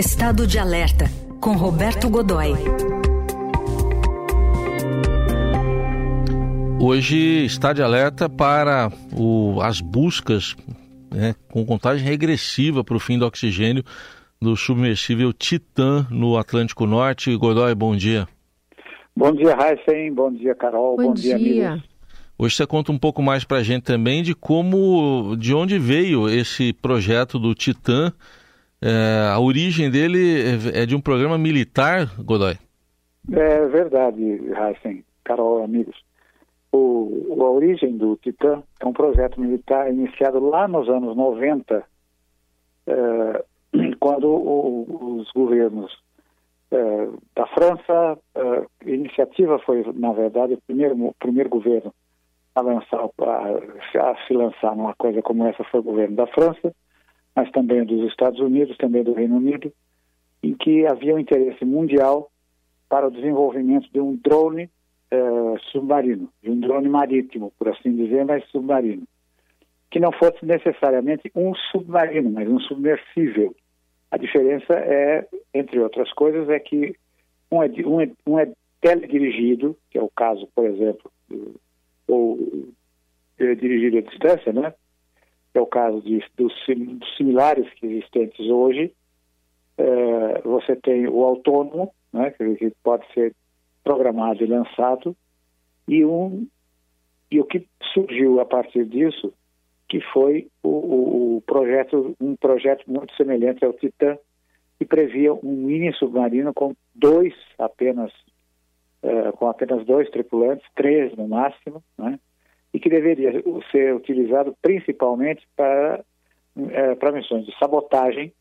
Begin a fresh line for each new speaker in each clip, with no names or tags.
Estado de Alerta, com Roberto Godoy.
Hoje está de alerta para o, as buscas né, com contagem regressiva para o fim do oxigênio do submersível Titã no Atlântico Norte. Godoy, bom dia.
Bom dia, Heisen. Bom dia, Carol.
Bom, bom dia, dia.
amigos. Hoje você conta um pouco mais para a gente também de como, de onde veio esse projeto do Titã. É, a origem dele é, de um programa militar, Godoy?
É verdade, Heisen, Carol, amigos. O, a origem do Titã é um projeto militar iniciado lá nos anos 90, é, quando o, os governos é, da França, é, a iniciativa foi, na verdade, o primeiro, o primeiro governo a, lançar, a, a, se lançar numa coisa como essa foi o governo da França, mas também dos Estados Unidos, também do Reino Unido, em que havia um interesse mundial para o desenvolvimento de um drone uh, submarino, de um drone marítimo, por assim dizer, mas submarino, que não fosse necessariamente um submarino, mas um submersível. A diferença é, entre outras coisas, é que um é, um é, um é teledirigido, que é o caso, por exemplo, do, ou é, dirigido à distância, né? É o caso de, dos, dos similares que existentes hoje. É, você tem o autônomo, né? Que, pode ser programado e lançado, e um e o que surgiu a partir disso, que foi o, o, o projeto, um projeto muito semelhante ao Titã, que previa um mini submarino com dois apenas uh, com apenas dois tripulantes, três no máximo, né? E que deveria ser utilizado principalmente para, uh, para missões de sabotagem,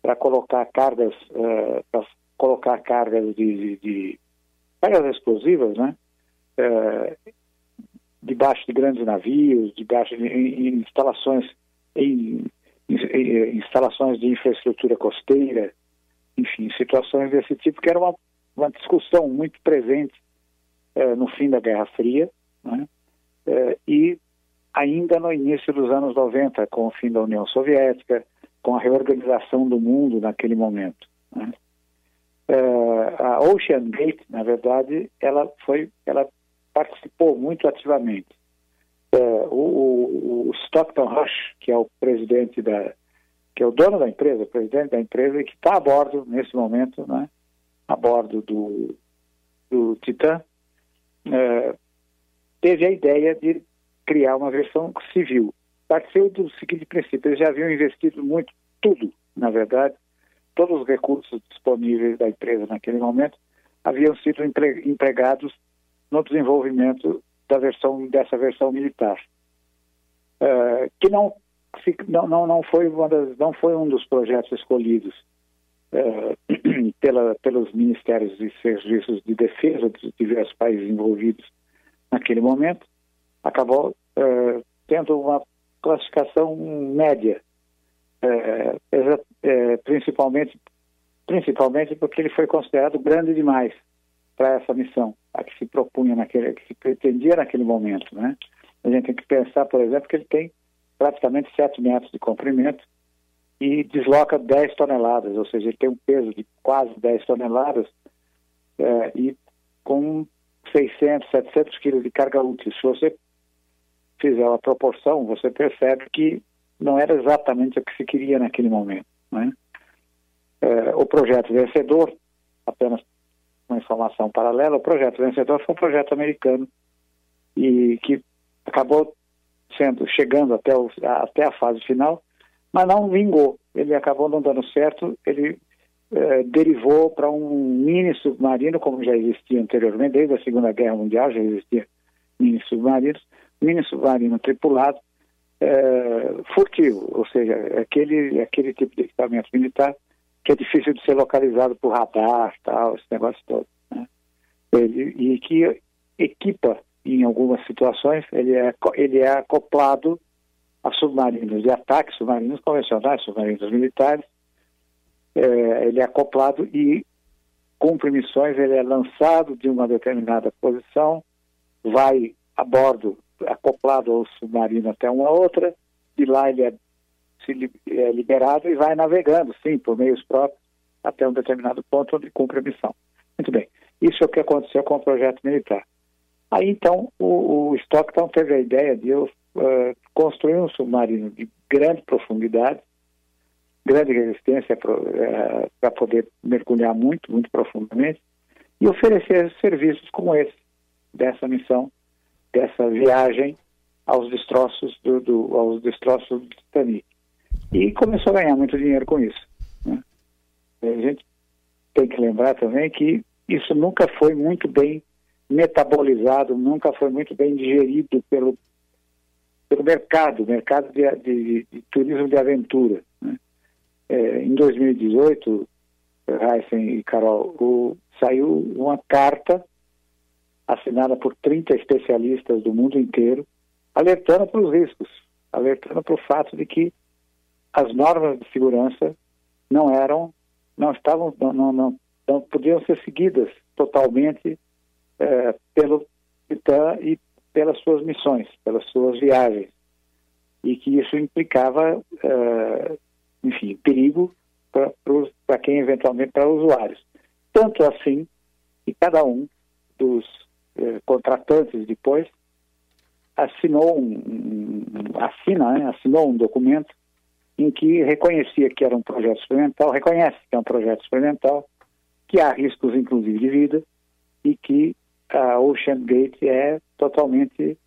para colocar cargas, uh, para colocar cargas de, de, de, cargas explosivas, né? debaixo de grandes navios, debaixo de em, em instalações em, em, instalações de infraestrutura costeira, enfim, situações desse tipo que era uma uma discussão muito presente eh, no fim da Guerra Fria né? E ainda no início dos anos 90, com o fim da União Soviética, com a reorganização do mundo naquele momento. Né? Eh, a Ocean Gate, na verdade, ela foi, ela participou muito ativamente. O, o, Stockton Rush, que é o presidente da, que é o dono da empresa, o presidente da empresa, e que está a bordo nesse momento, né? a bordo do, do Titã, é, teve a ideia de criar uma versão civil. Partiu do seguinte princípio: eles já haviam investido muito, tudo, na verdade, todos os recursos disponíveis da empresa naquele momento haviam sido empregados no desenvolvimento da versão dessa versão militar, é, que não, não, não, foi das, não foi um dos projetos escolhidos eh, pela, pelos ministérios e serviços de defesa dos diversos países envolvidos naquele momento, acabou uh, tendo uma classificação média, uh, principalmente, principalmente porque ele foi considerado grande demais para essa missão, a que se propunha naquele, que se pretendia naquele momento, né? A gente tem que pensar, por exemplo, que ele tem praticamente 7 metros de comprimento e desloca 10 toneladas, ou seja, ele tem um peso de quase 10 toneladas é, e com 600, 700 quilos de carga útil. Se você fizer a proporção, você percebe que não era exatamente o que se queria naquele momento. Né? É, o projeto vencedor, apenas uma informação paralela, o projeto vencedor foi um projeto americano e que acabou sendo chegando até, o, até a fase final mas não vingou. Ele acabou não dando certo, ele eh, derivou para um mini submarino, como já existia anteriormente, desde a Segunda Guerra Mundial já existia mini submarinos, mini submarino tripulado, eh, furtivo, ou seja, aquele, aquele tipo de equipamento militar que é difícil de ser localizado por radar, tal, esse negócio todo. Né? Ele, e que equipa, em algumas situações, ele é, ele é acoplado a submarinos de ataque, submarinos convencionais, submarinos militares. É, ele é acoplado e cumpre missões, ele é lançado de uma determinada posição, vai a bordo, acoplado ao submarino até uma outra, e lá ele é, se, é liberado e vai navegando, sim, por meios próprios, até um determinado ponto onde cumpre a missão. Muito bem. Isso é o que aconteceu com o projeto militar. Aí, então, o, o Stockton teve a ideia de uh, construir um submarino de grande profundidade, grande resistência para uh, poder mergulhar muito, muito profundamente, e oferecer serviços como esse, dessa missão, dessa viagem aos destroços do, do, aos destroços do Titanic. E começou a ganhar muito dinheiro com isso. Né? A gente tem que lembrar também que isso nunca foi muito bem metabolizado, nunca foi muito bem digerido pelo, pelo mercado, mercado de, de, de turismo de aventura. Né? É, em 2018, Heisen e Carol, o, saiu uma carta assinada por 30 especialistas do mundo inteiro, alertando para os riscos, alertando para o fato de que as normas de segurança não eram, não estavam, não, não, não, não podiam ser seguidas totalmente é, pelo Titã e pelas suas missões, pelas suas viagens, e que isso implicava, é, enfim, perigo para quem eventualmente para usuários. Tanto assim que cada um dos é, contratantes depois assinou um, um assina, né, assinou um documento em que reconhecia que era um projeto experimental, reconhece que é um projeto experimental, que há riscos inclusive de vida e que a Ocean Gate é totalmente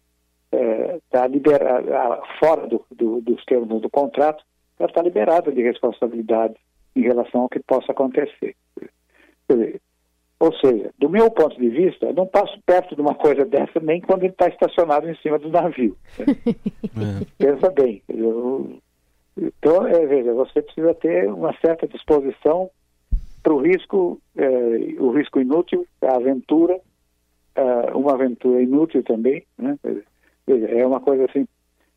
é, liberada fora do, do, dos termos do contrato, ela está liberada de responsabilidade em relação ao que possa acontecer. Ou seja, do meu ponto de vista, eu não passo perto de uma coisa dessa nem quando ele está estacionado em cima do navio. é. Pensa bem. Eu, então, é, veja, você precisa ter uma certa disposição para o risco, é, o risco inútil, a aventura, uh, uma aventura inútil também, né? É uma coisa assim,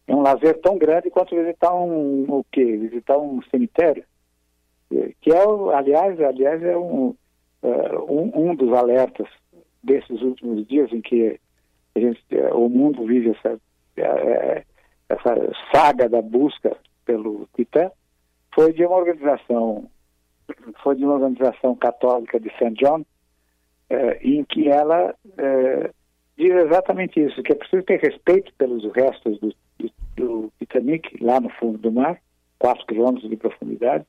é um lazer tão grande quanto visitar um, o quê? Visitar um cemitério, que é, aliás, aliás é um, uh, um, um, dos alertas desses últimos dias em que gente, uh, o mundo vive essa, uh, essa saga da busca pelo Titã, foi de uma organização foi de uma organização católica de St. John, em que ela diz exatamente isso, que é preciso ter respeito pelos restos do, do, do Titanic, lá no fundo do mar, 4 quilômetros de profundidade,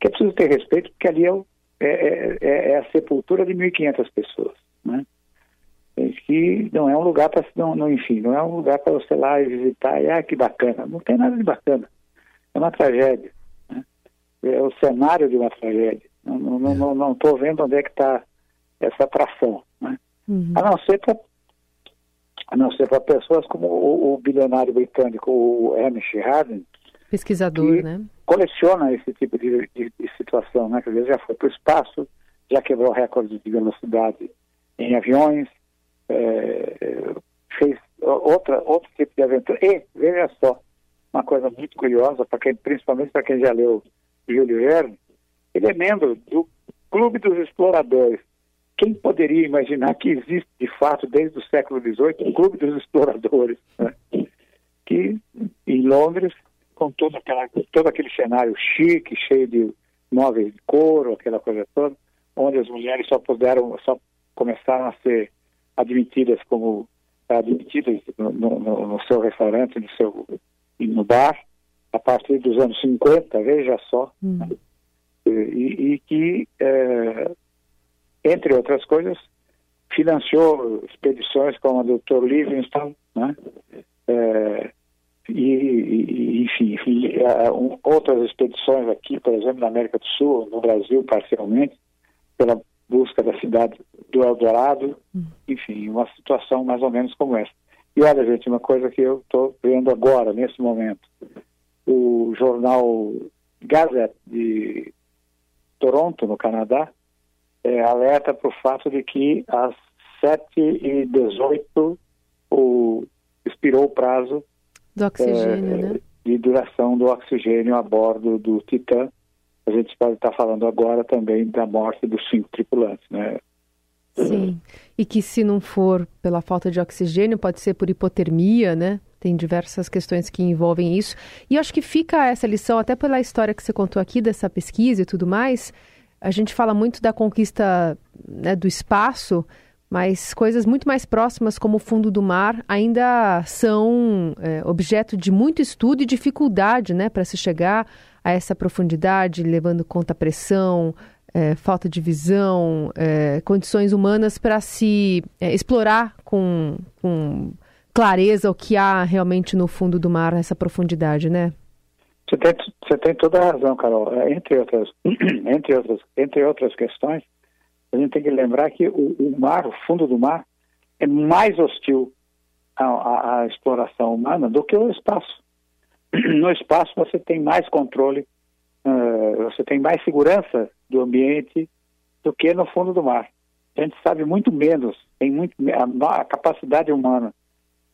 que é preciso ter respeito porque ali é, é, é, é a sepultura de 1.500 pessoas, né? que não é um lugar para não, não, enfim, não é um lugar para você lá e visitar e ah, que bacana. Não tem nada de bacana. É uma tragédia. Né? É o cenário de uma tragédia. Não estou não, não, não, não vendo onde é que está essa atração, né? Uhum. A não ser para a não ser para pessoas como o, o, bilionário britânico, o Hamish Harden,
pesquisador, né?
Coleciona esse tipo de, de, de, situação, né? Quer dizer, já foi para o espaço, já quebrou recordes de velocidade em aviões, é, fez outra, outro tipo de aventura. E, veja só, uma coisa muito curiosa, para quem, principalmente para quem já leu Júlio Verne, ele é membro do Clube dos Exploradores. Quem poderia imaginar que existe, de fato, desde o século XVIII, um clube dos exploradores, né? que em Londres, com todo, aquela, todo aquele cenário chique, cheio de móveis de couro, aquela coisa toda, onde as mulheres só puderam, só começaram a ser admitidas como admitidas no, no, no seu restaurante, no seu no bar, a partir dos anos 50, veja só, hum. né? e, e, que é, entre outras coisas, financiou expedições como a do Dr. Livingstone, né? É, e, e, enfim, outras expedições aqui, por exemplo, na América do Sul, no Brasil parcialmente, pela busca da cidade do Eldorado, hum. enfim, uma situação mais ou menos como essa. E olha, gente, uma coisa que eu estou vendo agora, nesse momento, o jornal Gazette de Toronto, no Canadá, é, alerta para o fato de que às 7h18 o, expirou o prazo
do oxigênio, é, né?
de duração do oxigênio a bordo do Titã. A gente pode estar falando agora também da morte dos cinco tripulantes, né?
Sim, e que se não for pela falta de oxigênio, pode ser por hipotermia, né? Tem diversas questões que envolvem isso. E acho que fica essa lição, até pela história que você contou aqui dessa pesquisa e tudo mais, a gente fala muito da conquista né, do espaço, mas coisas muito mais próximas, como o fundo do mar, ainda são é, objeto de muito estudo e dificuldade né, para se chegar a essa profundidade, levando conta a pressão, é, falta de visão, é, condições humanas para se é, explorar com, com clareza o que há realmente no fundo do mar, essa profundidade, né?
Você tem, você tem toda a razão, Carol. É, entre outras, entre outras, entre outras questões, a gente tem que lembrar que o, o mar, o fundo do mar, é mais hostil à, à, à, exploração humana do que o espaço. No espaço você tem mais controle, uh, você tem mais segurança do ambiente do que no fundo do mar. A gente sabe muito menos, tem muito a, a capacidade humana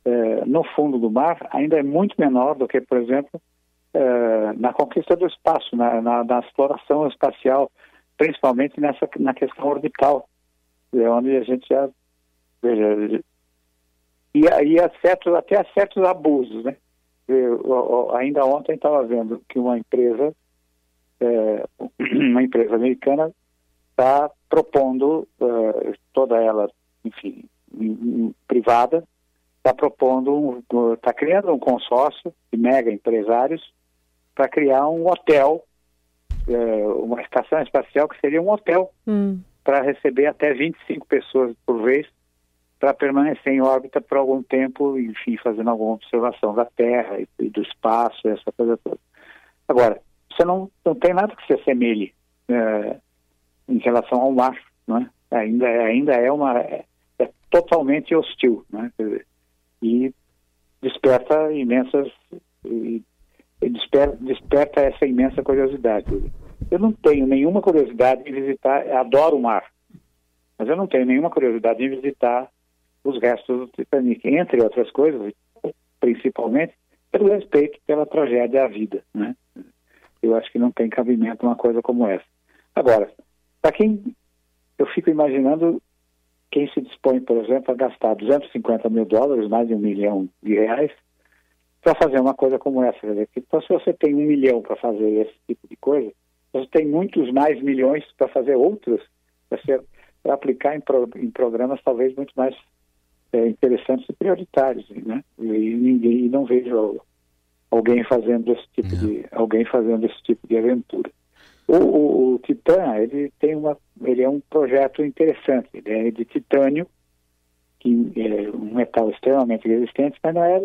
uh, no fundo do mar ainda é muito menor do que, por exemplo, uh, na conquista do espaço, na, na, na exploração espacial principalmente nessa na questão orbital, é onde a gente já veja e aí certos, até certos abusos, né? Eu, ainda ontem estava vendo que uma empresa é, uma empresa americana está propondo uh, toda ela, enfim, privada, está propondo, está criando um consórcio de mega empresários para criar um hotel uma estação espacial que seria um hotel hum. para receber até 25 pessoas por vez para permanecer em órbita por algum tempo, enfim, fazendo alguma observação da Terra e, e do espaço, essa coisa toda. Agora, você não, não tem nada que se assemelhe é, em relação ao mar, não é? Ainda, ainda é uma é, é totalmente hostil, né? E desperta imensas e desperta, desperta essa imensa curiosidade. Eu não tenho nenhuma curiosidade em visitar, adoro o mar, mas eu não tenho nenhuma curiosidade em visitar os restos do Titanic, entre outras coisas, principalmente pelo respeito pela tragédia à vida, né? Eu acho que não tem cabimento uma coisa como essa. Agora, para quem eu fico imaginando quem se dispõe, por exemplo, a gastar 250 mil dólares, mais de um milhão de reais, para fazer uma coisa como essa. Então, se você tem um milhão para fazer esse tipo de coisa, você tem muitos mais milhões para fazer outros, para aplicar em, pro, em, programas talvez muito mais é, interessantes e prioritários, né? E, ninguém, não vejo alguém fazendo esse tipo de alguém fazendo esse tipo de aventura. O, o, o Titan, ele tem uma, ele é um projeto interessante. Ele é de titânio, que é um metal extremamente resistente, mas não é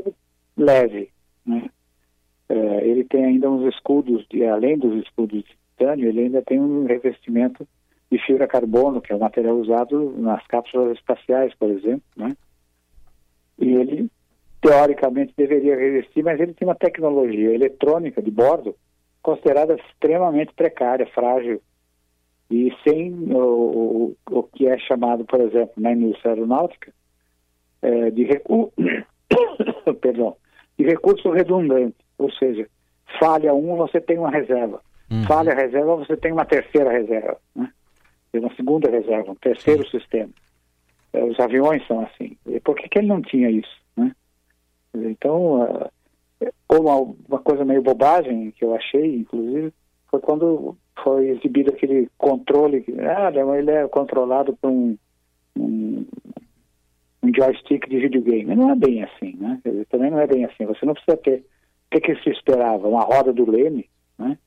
leve. Né? É, ele tem ainda uns escudos, de, além dos escudos de titânio, ele ainda tem um revestimento de fibra carbono, que é o material usado nas cápsulas espaciais, por exemplo. Né? E ele, teoricamente, deveria revestir, mas ele tem uma tecnologia eletrônica de bordo considerada extremamente precária, frágil, e sem o, o, o que é chamado, por exemplo, na indústria aeronáutica, é, de recurso. Perdão e recurso redundante, ou seja, falha um, você tem uma reserva. Uhum. Falha a reserva, você tem uma terceira reserva, né? Uma segunda reserva, um terceiro Sim. sistema. É, os aviões são assim. E por que, que ele não tinha isso, né? Então, uma, uma coisa meio bobagem que eu achei, inclusive, foi quando foi exibido aquele controle, ah, ele é controlado por um um joystick de videogame. Não é bem assim, né? Também não é bem assim. Você não precisa ter. O que, que se esperava? Uma roda do Leme, né?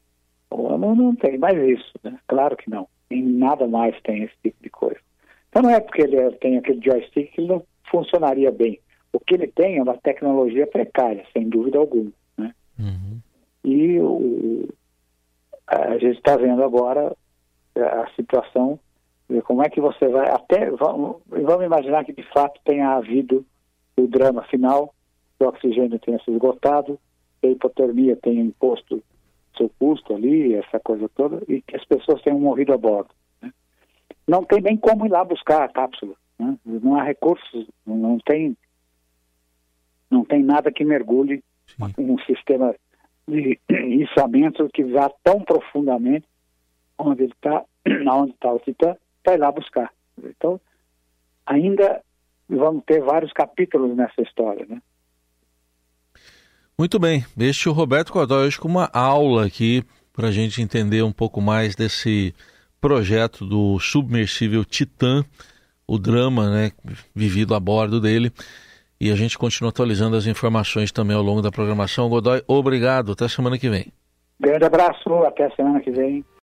Não, não tem mais isso, né? Claro que não. Em nada mais tem esse tipo de coisa. Então não é porque ele tem aquele joystick que ele não funcionaria bem. O que ele tem é uma tecnologia precária, sem dúvida alguma. Né? Uhum. E o, a gente está vendo agora a situação como é que você vai até vamos, vamos imaginar que de fato tenha havido o drama final, que o oxigênio tenha se esgotado, que a hipotermia tenha imposto seu custo ali, essa coisa toda, e que as pessoas tenham morrido a bordo. Né? Não tem nem como ir lá buscar a cápsula. Né? Não há recursos, não tem, não tem nada que mergulhe Sim. um sistema de içamento que vá tão profundamente onde está, onde está o Titã, vai lá buscar. Então, ainda vamos ter vários capítulos nessa história, né?
Muito bem, deixe o Roberto Godoy hoje com uma aula aqui para a gente entender um pouco mais desse projeto do submersível Titan, o drama né, vivido a bordo dele. E a gente continua atualizando as informações também ao longo da programação. Godoy, obrigado. Até semana que vem.
Grande abraço. Até semana que vem.